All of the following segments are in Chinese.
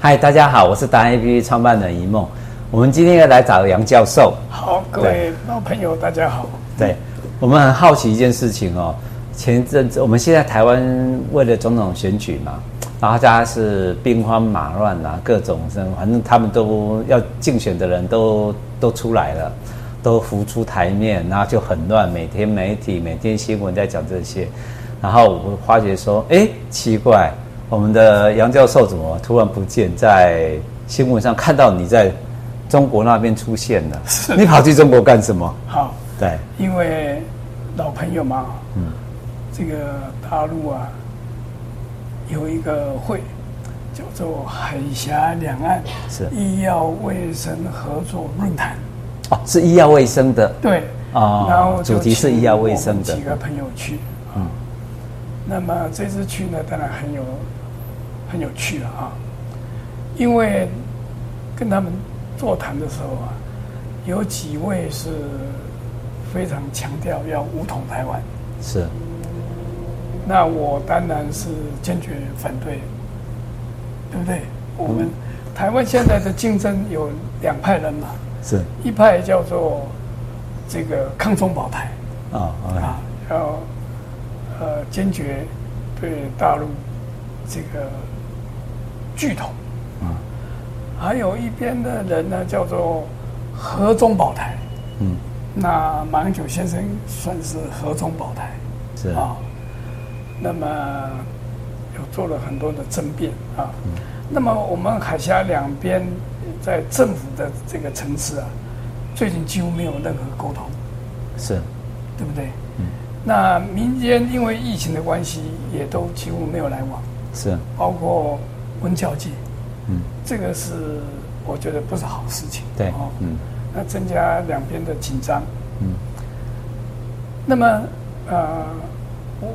嗨，大家好，我是达人 APP 创办人一梦。我们今天要来找杨教授。好，各位老朋友，大家好。对，我们很好奇一件事情哦。前一阵子，我们现在台湾为了总统选举嘛，然后大家是兵荒马乱啊，各种生，反正他们都要竞选的人都都出来了，都浮出台面，然后就很乱。每天媒体、每天新闻在讲这些，然后我发觉说，哎，奇怪，我们的杨教授怎么突然不见，在新闻上看到你在中国那边出现了？你跑去中国干什么？好，对，因为老朋友嘛，嗯。这个大陆啊，有一个会叫做海峡两岸是。医药卫生合作论坛。哦，是医药卫生的。对。啊，哦、然后主题是医药卫生的，几个朋友去。嗯，那么这次去呢，当然很有很有趣了啊，因为跟他们座谈的时候啊，有几位是非常强调要武统台湾是。那我当然是坚决反对，对不对？我们台湾现在的竞争有两派人嘛，是一派叫做这个抗中保台啊啊，要呃坚决对大陆这个巨头。啊，还有一边的人呢叫做和中宝台，嗯，那马英九先生算是和中宝台。是。啊。那么，有做了很多的争辩啊。嗯、那么我们海峡两边在政府的这个层次啊，最近几乎没有任何沟通，是，对不对？嗯。那民间因为疫情的关系，也都几乎没有来往，是。包括文教界，嗯，这个是我觉得不是好事情。对，哦，嗯。那增加两边的紧张，嗯。那么，呃。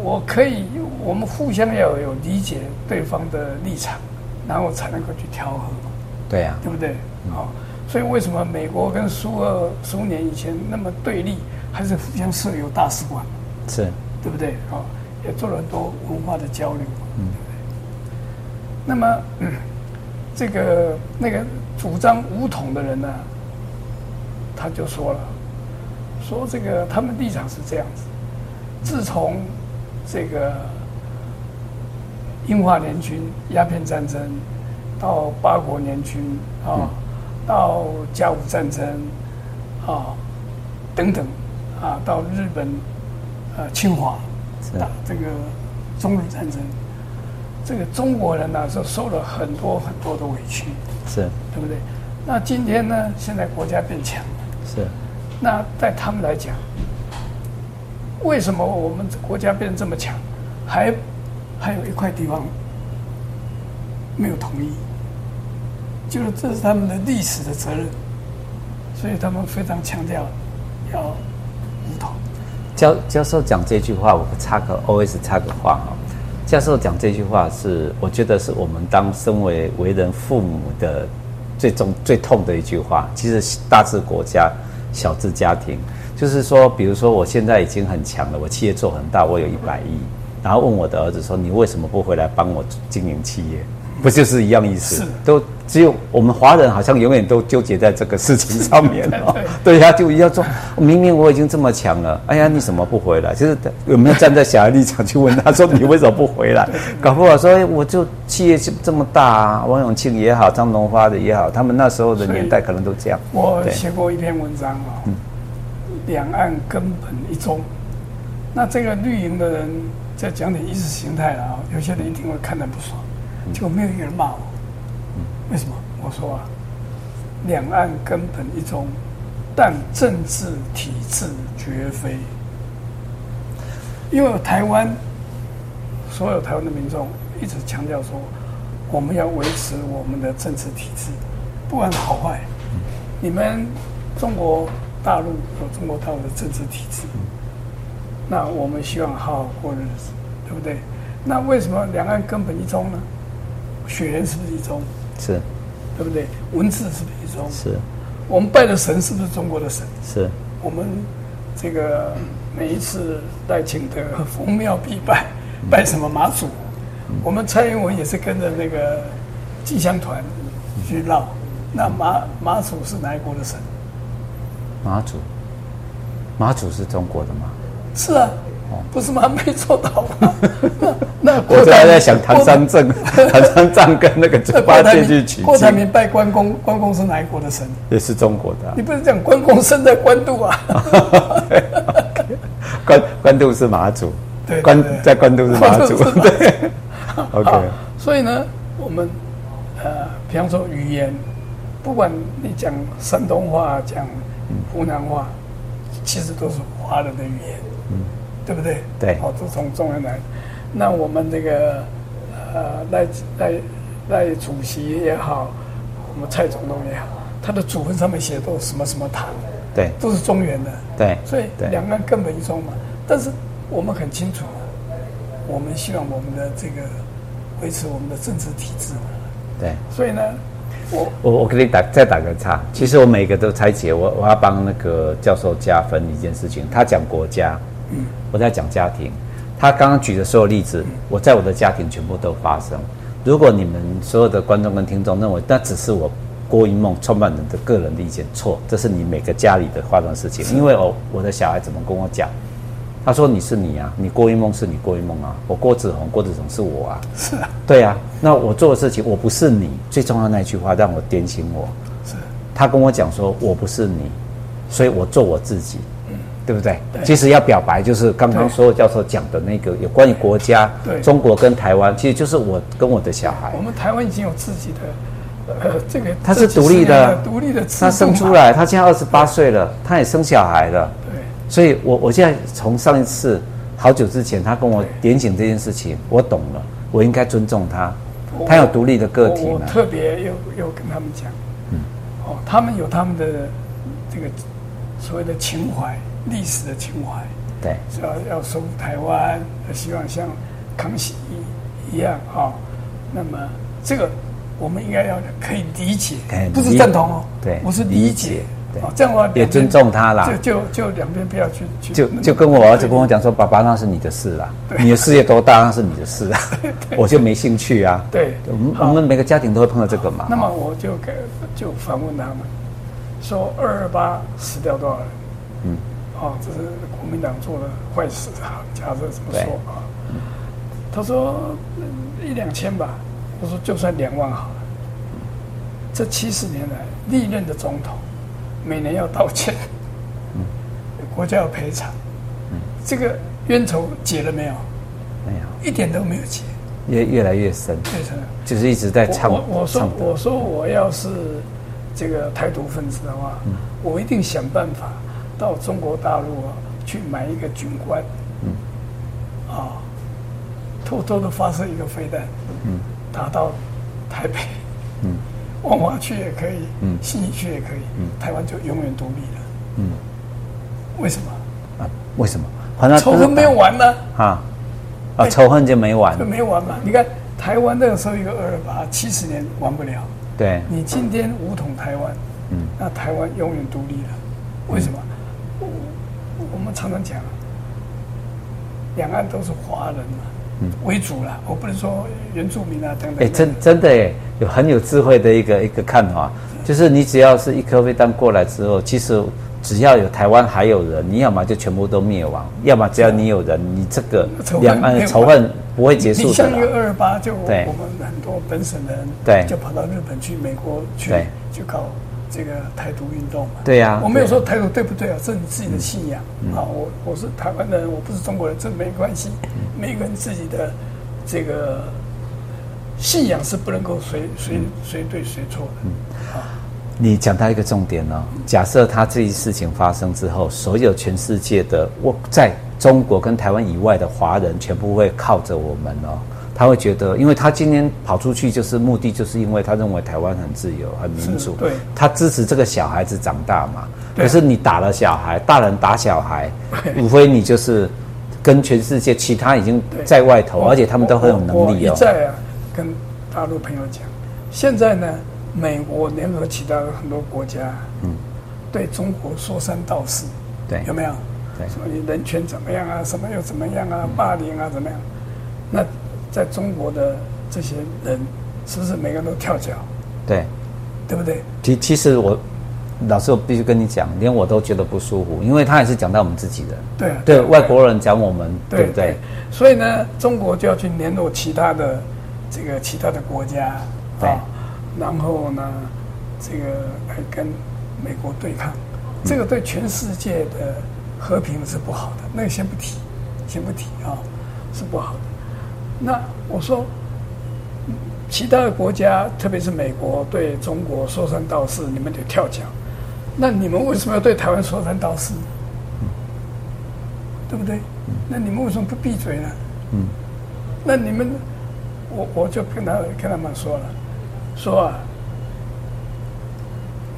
我可以，我们互相要有理解对方的立场，然后才能够去调和嘛。对呀、啊，对不对？好、嗯，所以为什么美国跟苏俄十五年以前那么对立，还是互相设有大使馆？是，对不对？好，也做了很多文化的交流。嗯？那么，嗯，这个那个主张武统的人呢，他就说了，说这个他们立场是这样子，自从这个英法联军、鸦片战争，到八国联军啊，到甲午战争啊等等啊，到日本呃侵华打这个中日战争，这个中国人呢是受了很多很多的委屈，是对不对？那今天呢，现在国家变强了，是那在他们来讲。为什么我们国家变得这么强，还还有一块地方没有统一？就是这是他们的历史的责任，所以他们非常强调要武统。教教授讲这句话，我插个 OS 插个话哈。教授讲这句话是，我觉得是我们当身为为人父母的最终最痛的一句话。其实大至国家，小至家庭。就是说，比如说，我现在已经很强了，我企业做很大，我有一百亿，然后问我的儿子说：“你为什么不回来帮我经营企业？”不就是一样意思？是都只有我们华人好像永远都纠结在这个事情上面哦。对呀，就要说，明明我已经这么强了，哎呀，你怎么不回来？就是有没有站在小孩立场去问他说：“你为什么不回来？” 搞不好说，我就企业这么大啊，王永庆也好，张荣发的也好，他们那时候的年代可能都这样。我写过一篇文章啊。嗯两岸根本一中，那这个绿营的人在讲点意识形态了啊，有些人一定会看得不爽，结果没有一个人骂我。为什么？我说啊，两岸根本一中，但政治体制绝非。因为台湾所有台湾的民众一直强调说，我们要维持我们的政治体制，不管好坏，你们中国。大陆有中国大陆的政治体制，那我们希望好好过日子，对不对？那为什么两岸根本一中呢？血缘是不是一中？是，对不对？文字是不是一中？是。我们拜的神是不是中国的神？是。我们这个每一次赖清德逢庙必拜，拜什么妈祖？我们蔡英文也是跟着那个进香团去绕。那马马祖是哪一国的神？马祖，马祖是中国的吗？是啊，不是吗？没做到吗？那我就还在想唐三藏，唐三藏跟那个猪八戒去取经。郭台铭拜关公，关公是哪一国的神？也是中国的、啊。你不是讲关公生在官渡啊？关关渡是马祖，对，关在关渡是马祖，对。OK，所以呢，我们呃，比方说语言。不管你讲山东话，讲湖南话，其实都是华人的语言，嗯，对不对？对，好，都从中原来。那我们那个呃赖赖赖主席也好，我们蔡总统也好，他的祖坟上面写的都是什么什么堂，对，都是中原的，对，所以两岸根本一中嘛。但是我们很清楚，我们希望我们的这个维持我们的政治体制嘛，对，所以呢。我我我给你打再打个岔，其实我每个都拆解，我我要帮那个教授加分一件事情。他讲国家，嗯，我在讲家庭。他刚刚举的所有例子，我在我的家庭全部都发生。如果你们所有的观众跟听众认为那只是我郭一梦创办人的个人的意见，错，这是你每个家里的发生事情。因为我我的小孩怎么跟我讲？他说：“你是你啊，你郭一梦是你郭一梦啊，我郭子弘郭子弘是我啊，是啊，对啊。那我做的事情，我不是你，最重要的一句话让我点醒我。是，他跟我讲说，我不是你，所以我做我自己，嗯，对不对？对。其实要表白，就是刚刚所有教授讲的那个有关于国家，对，中国跟台湾，其实就是我跟我的小孩。我们台湾已经有自己的，呃，这个他是独立的，独立的，他生出来，他现在二十八岁了，他也生小孩了。”对所以我，我我现在从上一次好久之前，他跟我点醒这件事情，我懂了，我应该尊重他，他有独立的个体。我，我特别又又跟他们讲，嗯，哦，他们有他们的这个所谓的情怀，历史的情怀，对，是要要收复台湾，希望像康熙一样啊、哦。那么这个我们应该要可以理解，不是赞同哦，对，我是理解。哦，这样的话也尊重他啦，就就就两边不要去去，就就跟我儿子跟我讲说，爸爸那是你的事啦，你的事业多大那是你的事啊，我就没兴趣啊。对，我们我们每个家庭都会碰到这个嘛。那么我就给就反问他们，说二二八死掉多少人？嗯，哦，这是国民党做的坏事啊，假设这么说啊。他说一两千吧，我说就算两万好了。这七十年来历任的总统。每年要道歉，嗯，国家要赔偿，嗯，这个冤仇解了没有？没有，一点都没有解，越越来越深，越深，就是一直在唱。我我说我说我要是这个台独分子的话，嗯，我一定想办法到中国大陆啊去买一个军官，嗯，啊，偷偷的发射一个飞弹，嗯，打到台北，嗯。万华区也可以，嗯，信义区也可以，嗯，台湾就永远独立了，嗯，为什么？啊，为什么？好像仇恨没有完呢？啊，啊，仇恨就没完，就没完嘛？你看台湾那个时候一个二二八七十年完不了，对，你今天武统台湾，嗯，那台湾永远独立了，为什么？们常常讲，两岸都是华人嘛。为主了，我不能说原住民啊等等。哎，真真的哎，有很有智慧的一个一个看法，就是你只要是一颗飞弹过来之后，其实只要有台湾还有人，你要么就全部都灭亡，要么只要你有人，你这个两岸的仇恨不会结束的。你像一个二二八，就我们很多本省人，对，就跑到日本去、美国去，就搞。这个台独运动嘛，对呀，我没有说台独对不对啊？这是你自己的信仰啊。我我是台湾人，我不是中国人，这没关系。每个人自己的这个信仰是不能够谁谁谁对谁错的。啊，你讲到一个重点哦，假设他这一事情发生之后，所有全世界的我在中国跟台湾以外的华人，全部会靠着我们哦。他会觉得，因为他今天跑出去就是目的，就是因为他认为台湾很自由、很民主。对，他支持这个小孩子长大嘛。可是你打了小孩，大人打小孩，无非你就是跟全世界其他已经在外头，而且他们都很有能力哦。我在啊，跟大陆朋友讲，现在呢，美国联合其他的很多国家，嗯，对中国说三道四，对，有没有？对，什么你人权怎么样啊？什么又怎么样啊？霸凌啊？怎么样？那。在中国的这些人是不是每个人都跳脚？对，对不对？其其实我老师我必须跟你讲，连我都觉得不舒服，因为他也是讲到我们自己的。对啊，对，外国人讲我们，对，对不对？所以呢，中国就要去联络其他的这个其他的国家，对，然后呢，这个来跟美国对抗，这个对全世界的和平是不好的。那个先不提，先不提啊，是不好的。那我说。其他的国家，特别是美国，对中国说三道四，你们得跳脚。那你们为什么要对台湾说三道四？嗯、对不对？那你们为什么不闭嘴呢？嗯。那你们，我我就跟他跟他们说了，说啊，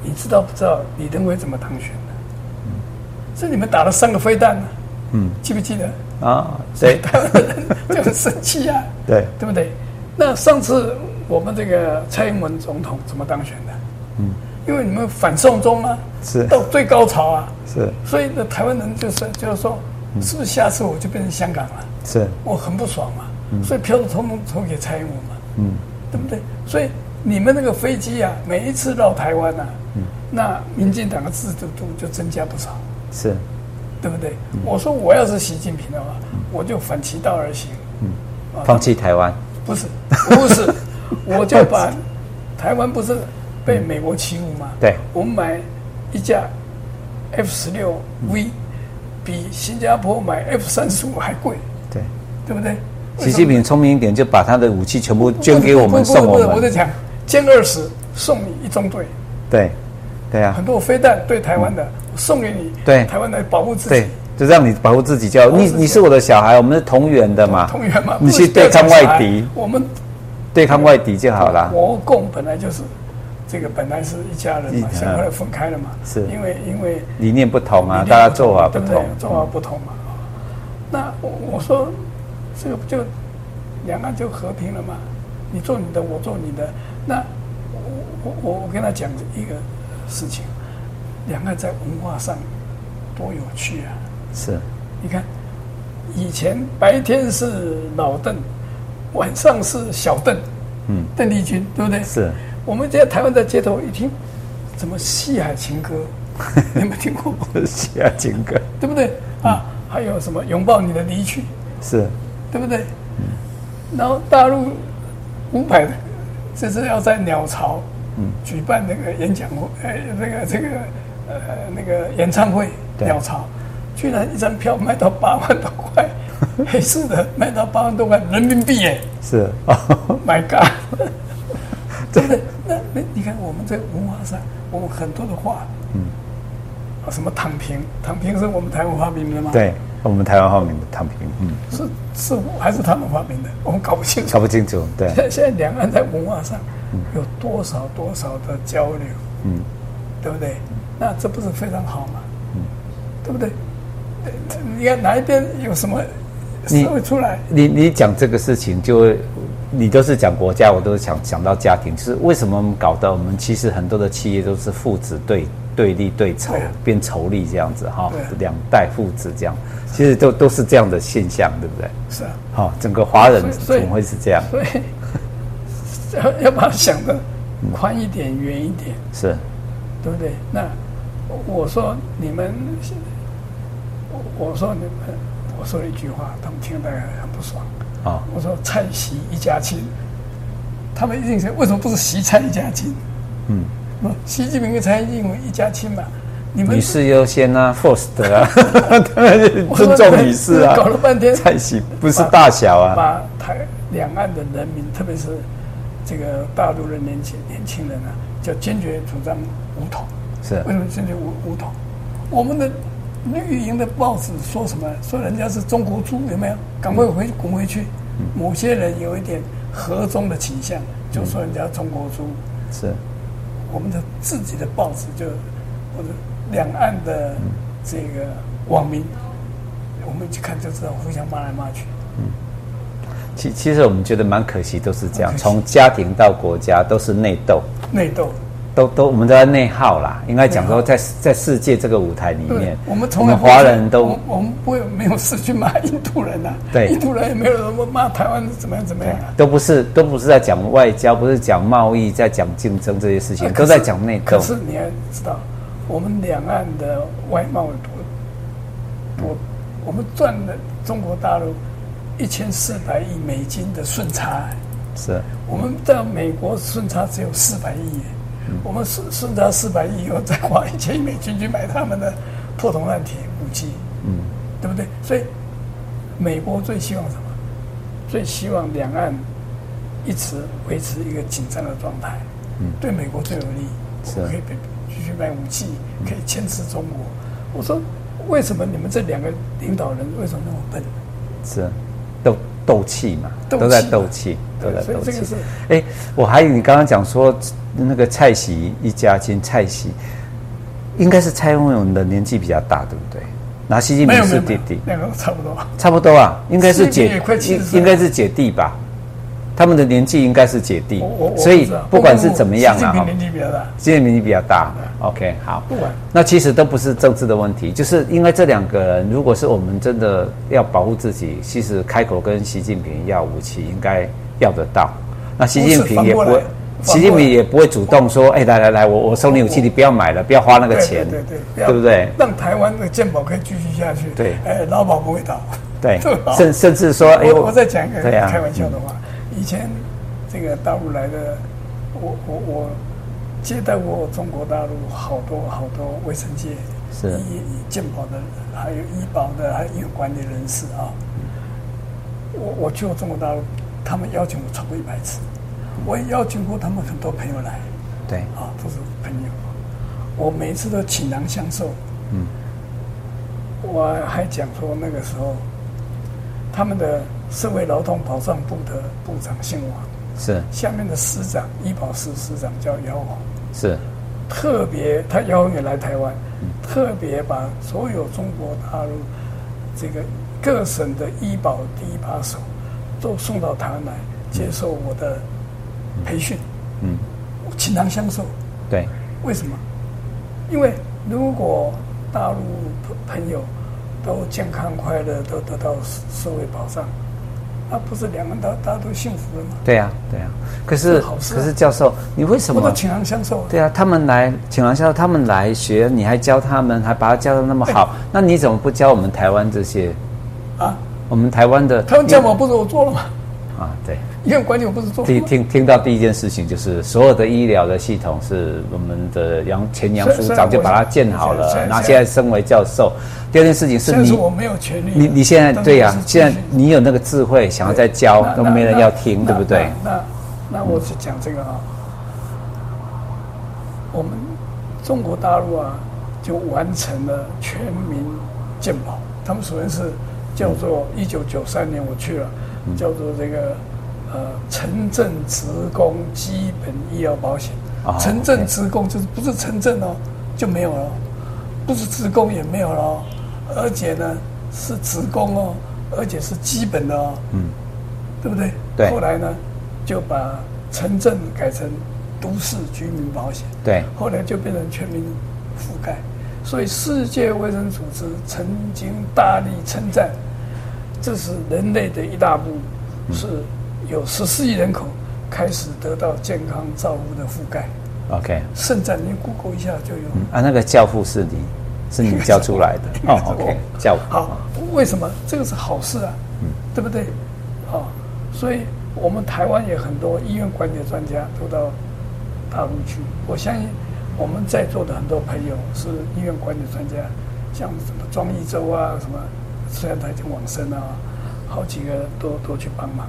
你知道不知道李登辉怎么当选的？嗯。是你们打了三个飞弹呢。嗯。记不记得？啊，所以台湾人就很生气啊。对。对不对？那上次我们这个蔡英文总统怎么当选的？嗯，因为你们反送中啊，是到最高潮啊，是，所以呢，台湾人就是就是说，是不是下次我就变成香港了？是，我很不爽嘛，所以票都通通投给蔡英文嘛，嗯，对不对？所以你们那个飞机啊，每一次到台湾啊，嗯，那民进党的支持度就增加不少，是，对不对？我说我要是习近平的话，我就反其道而行，嗯，放弃台湾。不是，不是，我就把台湾不是被美国欺负吗？对，我们买一架 F 十六 V，比新加坡买 F 三十五还贵。对，对不对？习近平聪明一点，就把他的武器全部捐给我们，送我们。我在讲，歼二十送你一中队。对，对啊。很多飞弹对台湾的，送给你。对，台湾来保护自己。就让你保护自己，叫你，你是我的小孩，我们是同源的嘛，同源嘛，你去对抗外敌，我们对抗外敌就好了。国共本来就是这个，本来是一家人嘛，现在后来分开了嘛，是因为因为理念不同啊，大家做法不同，做法不同嘛。那我我说这个不就两岸就和平了嘛？你做你的，我做你的。那我我我跟他讲一个事情，两岸在文化上多有趣啊！是，你看，以前白天是老邓，晚上是小邓，嗯，邓丽君，对不对？是。我们在台湾在街头一听，怎么西海情歌？你有没有听过？西海情歌，对不对？啊，还有什么拥抱你的离去？是，对不对？然后大陆五百，这是要在鸟巢，嗯，举办那个演讲会，哎，那个这个呃那个演唱会，鸟巢。居然一张票卖到八万多块，黑市的卖到八万多块人民币耶！是，My God，真的。那那你看我们在文化上，我们很多的话，嗯，啊，什么躺平，躺平是我们台湾发明的吗？对，我们台湾发明的躺平，嗯，是是还是他们发明的？我们搞不清楚，搞不清楚。对，现现在两岸在文化上有多少多少的交流，嗯，对不对？那这不是非常好吗？嗯，对不对？你看哪一边有什么社会出来？你你讲这个事情，就你都是讲国家，我都是想想到家庭。就是为什么我们搞得我们其实很多的企业都是父子对对立对仇，变仇利这样子哈，两代父子这样，其实都都是这样的现象，对不对？是啊，好，整个华人怎么会是这样？所以要 要把它想的宽一点、远一点，是，对不对？那我说你们。我说你们，我说了一句话，他们听得很不爽。啊，我说蔡习一家亲，他们一定是为什么不是习蔡一家亲？嗯，习近平跟蔡英文一家亲嘛？你们女士优先啊，first 啊，尊重女士啊。搞了半天，蔡习不是大小啊，把台两岸的人民，特别是这个大陆的年轻年轻人啊，就坚决主张武统。是为什么坚决武武统？我们的。绿营的报纸说什么？说人家是中国猪，有没有？赶快回滚回去！某些人有一点和中的倾向，就说人家中国猪。是，我们的自己的报纸就或者两岸的这个网民，我们一看就知道互相骂来骂去。嗯，其其实我们觉得蛮可惜，都是这样，从家庭到国家都是内斗。内斗，都都我们都在内耗啦，应该讲说在在世界这个舞台里面，我们从来华人都我，我们不会没有事去骂印度人呐、啊，对，印度人也没有人骂台湾怎么样怎么样、啊，都不是都不是在讲外交，不是讲贸易，在讲竞争这些事情，都在讲内斗。可是你还知道，我们两岸的外贸多多，我们赚了中国大陆一千四百亿美金的顺差。是，我们在美国顺差只有四百亿，嗯、我们顺顺差四百亿以后再花一千亿美金去买他们的破铜烂铁武器，嗯，对不对？所以美国最希望什么？最希望两岸一直维持一个紧张的状态，嗯，对美国最有利，是可以继续买武器，可以牵制中国。我说，为什么你们这两个领导人为什么那么笨？是，斗斗气嘛，都在斗气。对，所以这个是，哎，我还以为你刚刚讲说那个蔡玺一家亲，蔡玺应该是蔡英文的年纪比较大，对不对？那习近平是弟弟，两个差不多，差不多啊，应该是姐，应该是姐弟吧。他们的年纪应该是姐弟，所以不管是怎么样啊，年纪比较大，习近平年纪比较大。OK，好，不管。那其实都不是政治的问题，就是因为这两个人，如果是我们真的要保护自己，其实开口跟习近平要武器，应该。要得到，那习近平也不会，习近平也不会主动说，哎，来来来，我我送你武器，你不要买了，不要花那个钱，对对对，对不对？让台湾的健保可以继续下去，对，哎，劳保不会倒，对，甚甚至说，哎，我我再讲一个开玩笑的话，以前这个大陆来的，我我我接待过中国大陆好多好多卫生界是。医健保的，还有医保的，还有管理人士啊，我我去过中国大陆。他们邀请我超过一百次，我也邀请过他们很多朋友来，对，啊，都是朋友，我每一次都倾囊相授。嗯，我还讲说那个时候，他们的社会劳动保障部的部长姓王，是下面的司长医保司司长叫姚王，是特别他姚宏也来台湾，嗯、特别把所有中国大陆这个各省的医保第一把手。都送到台湾来接受我的培训，嗯，倾囊相授。对，为什么？因为如果大陆朋友都健康快乐，都得到社会保障，那不是两个大大家都幸福了吗？对呀，对呀。可是，可是教授，你为什么？我都倾囊相授。对啊，他们来倾囊相授，他们来学，你还教他们，还把他教的那么好，那你怎么不教我们台湾这些？啊？我们台湾的他们教我不是我做了吗？啊，对，医院管理我不是做了吗？听听听到第一件事情就是所有的医疗的系统是我们的杨前杨署长就把它建好了，然后现在身为教授。第二件事情是你我没有权利，你你现在对呀，现在你有那个智慧想要再教都没人要听，对不对？那那我是讲这个啊，我们中国大陆啊就完成了全民健保，他们首先是。叫做一九九三年我去了，叫做这个呃城镇职工基本医疗保险。城镇职工就是不是城镇哦就没有了，不是职工也没有了，而且呢是职工哦，而且是基本的哦，嗯，对不对？对。后来呢就把城镇改成都市居民保险。对。后来就变成全民覆盖，所以世界卫生组织曾经大力称赞。这是人类的一大步，是有十四亿人口开始得到健康照护的覆盖。OK，甚至你 Google 一下就有。啊，那个教父是你，是你教出来的 哦。OK，教父。好，为什么这个是好事啊？嗯，对不对？啊，所以我们台湾也很多医院管理的专家都到大陆去。我相信我们在座的很多朋友是医院管理专家，像什么庄益洲啊什么。虽然他已经往生了，好几个都都去帮忙，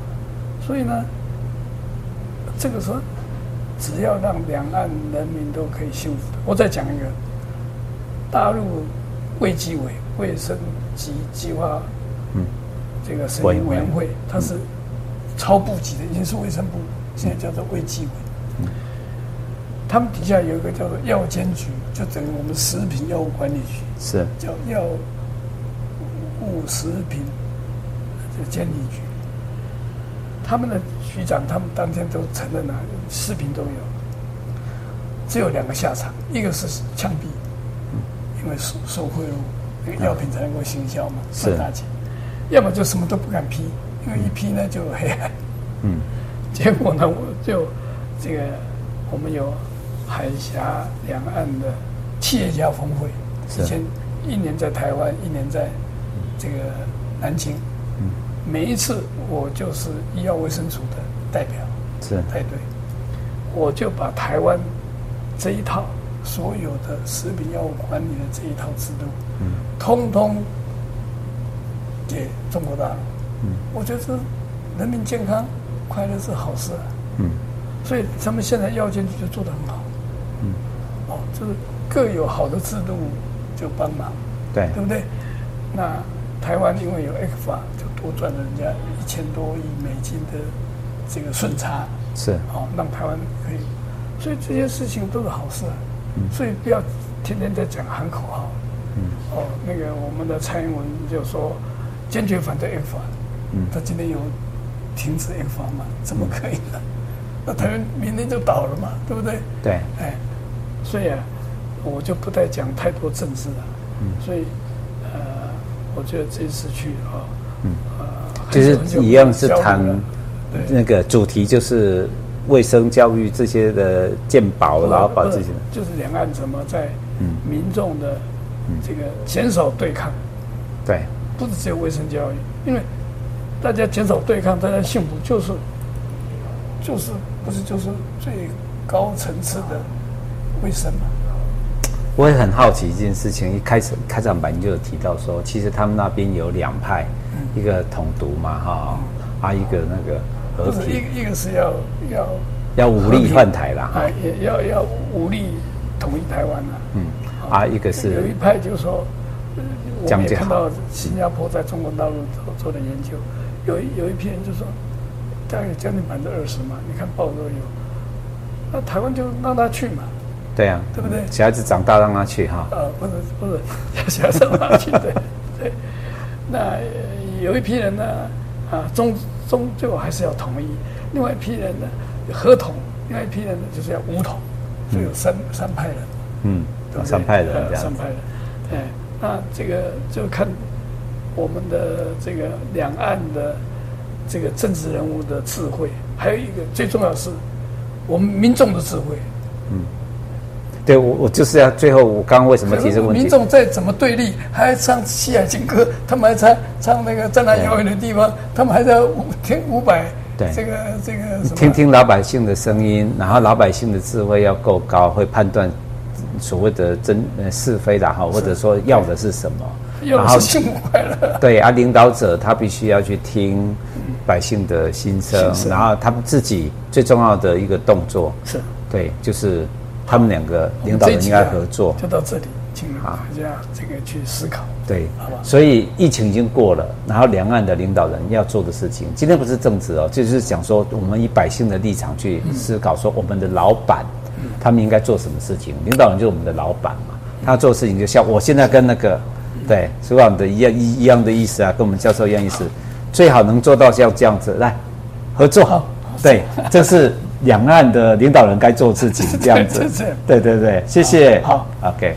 所以呢，这个时候只要让两岸人民都可以幸福的。我再讲一个，大陆卫计委卫生及计划，嗯，这个审议委员会，它是超部级的，已经是卫生部，现在叫做卫计委。嗯，他们底下有一个叫做药监局，就等于我们食品药物管理局，是叫药。物食品这个监理局，他们的局长，他们当天都承认了，视频都有。只有两个下场，一个是枪毙，因为收受贿赂，那个药品才能够行销嘛，赚大钱；要么就什么都不敢批，因为一批呢就有黑暗。嗯，结果呢，我就这个我们有海峡两岸的企业家峰会，之前一年在台湾，一年在这个南京。嗯，每一次我就是医药卫生署的代表，是。带队，我就把台湾这一套所有的食品药物管理的这一套制度，嗯，通通给中国大陆。嗯，我觉得人民健康。快乐是好事啊，嗯，所以他们现在药监局就做得很好，嗯，哦，就是各有好的制度就帮忙，对，对不对？那台湾因为有 ECFA，就多赚了人家一千多亿美金的这个顺差，是，哦，让台湾可以，所以这些事情都是好事啊，嗯，所以不要天天在讲喊口号，嗯，哦，那个我们的蔡英文就说坚决反对 ECFA，嗯，他今天有。停止 ECFA 嘛？怎么可以呢？那台湾明天就倒了嘛，对不对？对，哎，所以啊，我就不再讲太多政治了。嗯，所以呃，我觉得这次去啊，嗯，呃，就是一样是谈那个主题，就是卫生教育这些的健保，然后把这些，就是两岸怎么在民众的这个减少对抗。对，不是只有卫生教育，因为。大家减少对抗，大家幸福就是，就是不是就是最高层次的卫生嘛？我也很好奇一件事情，一开始开场白你就有提到说，其实他们那边有两派，嗯、一个统独嘛，哈、嗯，啊一个那个和平，一一个是要要要武力换台啦，哈，也要要武力统一台湾啦，嗯，啊一个是有一派就是说，我看到新加坡在中国大陆做做的研究。有一有一批人就说，大概将近百分之二十嘛，你看报都有，那台湾就让他去嘛，对啊，对不对？小孩子长大让他去哈。呃，不是不是，小孩子让他去对对。那有一批人呢，啊，终终究还是要统一；另外一批人呢，合同；另外一批人呢，就是要武统，就有三、嗯、三派人。嗯，对对三派人这样。三派人，哎，那这个就看。我们的这个两岸的这个政治人物的智慧，还有一个最重要的是我们民众的智慧。嗯，对我我就是要最后我刚刚为什么提这个问题？民众再怎么对立，还唱西海情歌，他们还唱唱那个在那遥远的地方，他们还在听五百。对，这个这个听听老百姓的声音，然后老百姓的智慧要够高，会判断所谓的真是非的哈，或者说要的是什么。然后幸福快乐。对啊，领导者他必须要去听百姓的心声，然后他们自己最重要的一个动作是，对，就是他们两个领导人应该合作。就到这里，请大家这个去思考。对，好吧。所以疫情已经过了，然后两岸的领导人要做的事情，今天不是政治哦，就是讲说我们以百姓的立场去思考，说我们的老板他们应该做什么事情。领导人就是我们的老板嘛，他做事情就像我现在跟那个。对，是我们的一样一一样的意思啊，跟我们教授一样意思，最好能做到像这样子来合作。对，这是两岸的领导人该做自己，这样子。对对对，谢谢。好，OK。